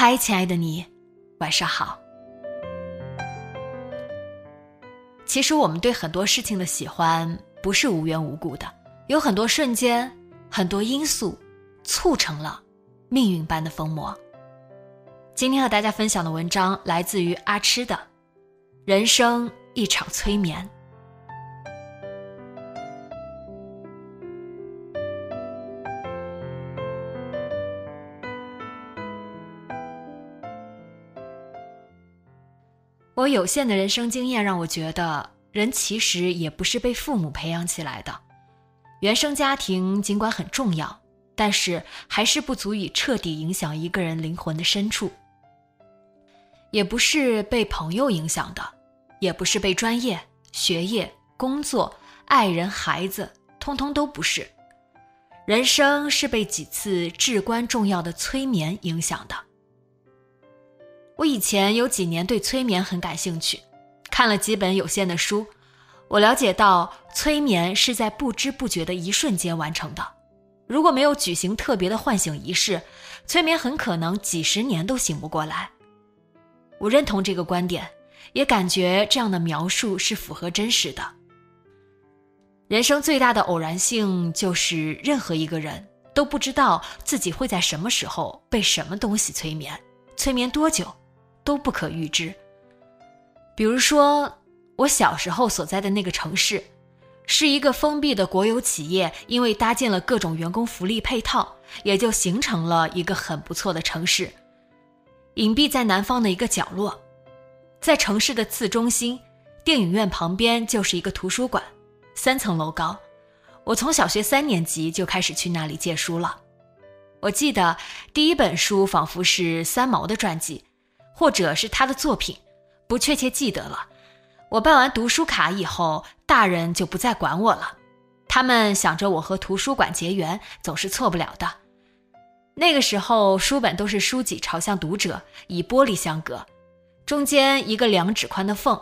嗨，亲爱的你，晚上好。其实我们对很多事情的喜欢不是无缘无故的，有很多瞬间、很多因素促成了命运般的疯魔。今天和大家分享的文章来自于阿痴的《人生一场催眠》。我有限的人生经验让我觉得，人其实也不是被父母培养起来的。原生家庭尽管很重要，但是还是不足以彻底影响一个人灵魂的深处。也不是被朋友影响的，也不是被专业、学业、工作、爱人、孩子，通通都不是。人生是被几次至关重要的催眠影响的。我以前有几年对催眠很感兴趣，看了几本有限的书，我了解到催眠是在不知不觉的一瞬间完成的。如果没有举行特别的唤醒仪式，催眠很可能几十年都醒不过来。我认同这个观点，也感觉这样的描述是符合真实的。人生最大的偶然性就是任何一个人都不知道自己会在什么时候被什么东西催眠，催眠多久。都不可预知。比如说，我小时候所在的那个城市，是一个封闭的国有企业，因为搭建了各种员工福利配套，也就形成了一个很不错的城市。隐蔽在南方的一个角落，在城市的次中心，电影院旁边就是一个图书馆，三层楼高。我从小学三年级就开始去那里借书了。我记得第一本书仿佛是三毛的传记。或者是他的作品，不确切记得了。我办完读书卡以后，大人就不再管我了。他们想着我和图书馆结缘，总是错不了的。那个时候，书本都是书脊朝向读者，以玻璃相隔，中间一个两指宽的缝。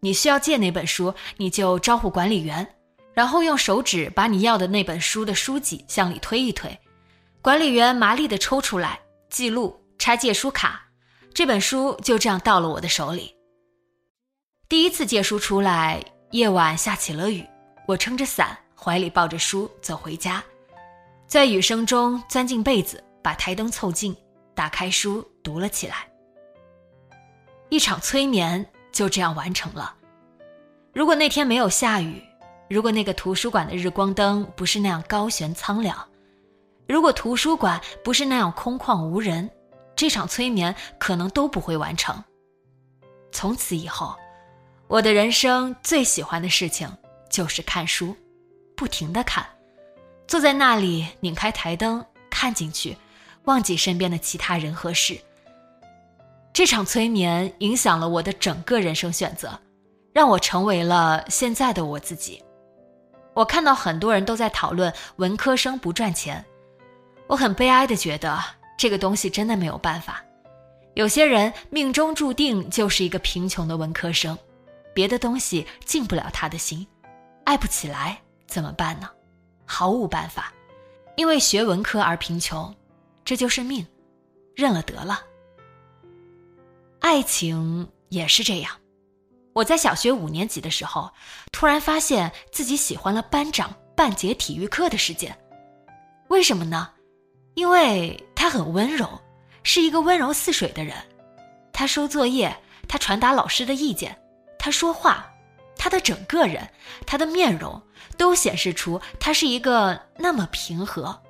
你需要借哪本书，你就招呼管理员，然后用手指把你要的那本书的书脊向里推一推，管理员麻利地抽出来，记录，拆借书卡。这本书就这样到了我的手里。第一次借书出来，夜晚下起了雨，我撑着伞，怀里抱着书走回家，在雨声中钻进被子，把台灯凑近，打开书读了起来。一场催眠就这样完成了。如果那天没有下雨，如果那个图书馆的日光灯不是那样高悬苍凉，如果图书馆不是那样空旷无人。这场催眠可能都不会完成。从此以后，我的人生最喜欢的事情就是看书，不停的看，坐在那里拧开台灯看进去，忘记身边的其他人和事。这场催眠影响了我的整个人生选择，让我成为了现在的我自己。我看到很多人都在讨论文科生不赚钱，我很悲哀的觉得。这个东西真的没有办法，有些人命中注定就是一个贫穷的文科生，别的东西进不了他的心，爱不起来怎么办呢？毫无办法，因为学文科而贫穷，这就是命，认了得了。爱情也是这样，我在小学五年级的时候，突然发现自己喜欢了班长半节体育课的时间，为什么呢？因为他很温柔，是一个温柔似水的人。他收作业，他传达老师的意见，他说话，他的整个人，他的面容，都显示出他是一个那么平和、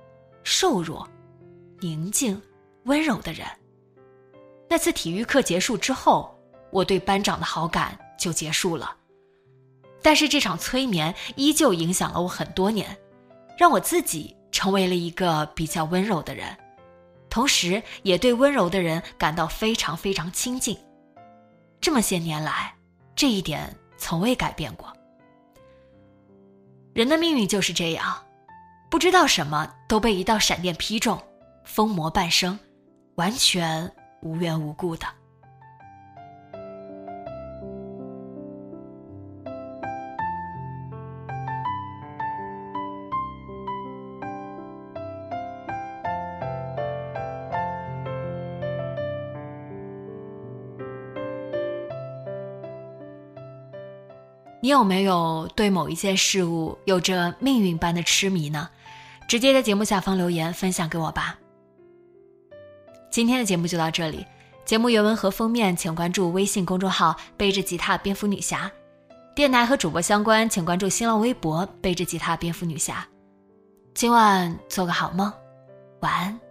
瘦弱、宁静、温柔的人。那次体育课结束之后，我对班长的好感就结束了。但是这场催眠依旧影响了我很多年，让我自己成为了一个比较温柔的人，同时也对温柔的人感到非常非常亲近。这么些年来，这一点从未改变过。人的命运就是这样，不知道什么都被一道闪电劈中，疯魔半生，完全无缘无故的。你有没有对某一件事物有着命运般的痴迷呢？直接在节目下方留言分享给我吧。今天的节目就到这里，节目原文和封面请关注微信公众号“背着吉他蝙蝠女侠”，电台和主播相关请关注新浪微博“背着吉他蝙蝠女侠”。今晚做个好梦，晚安。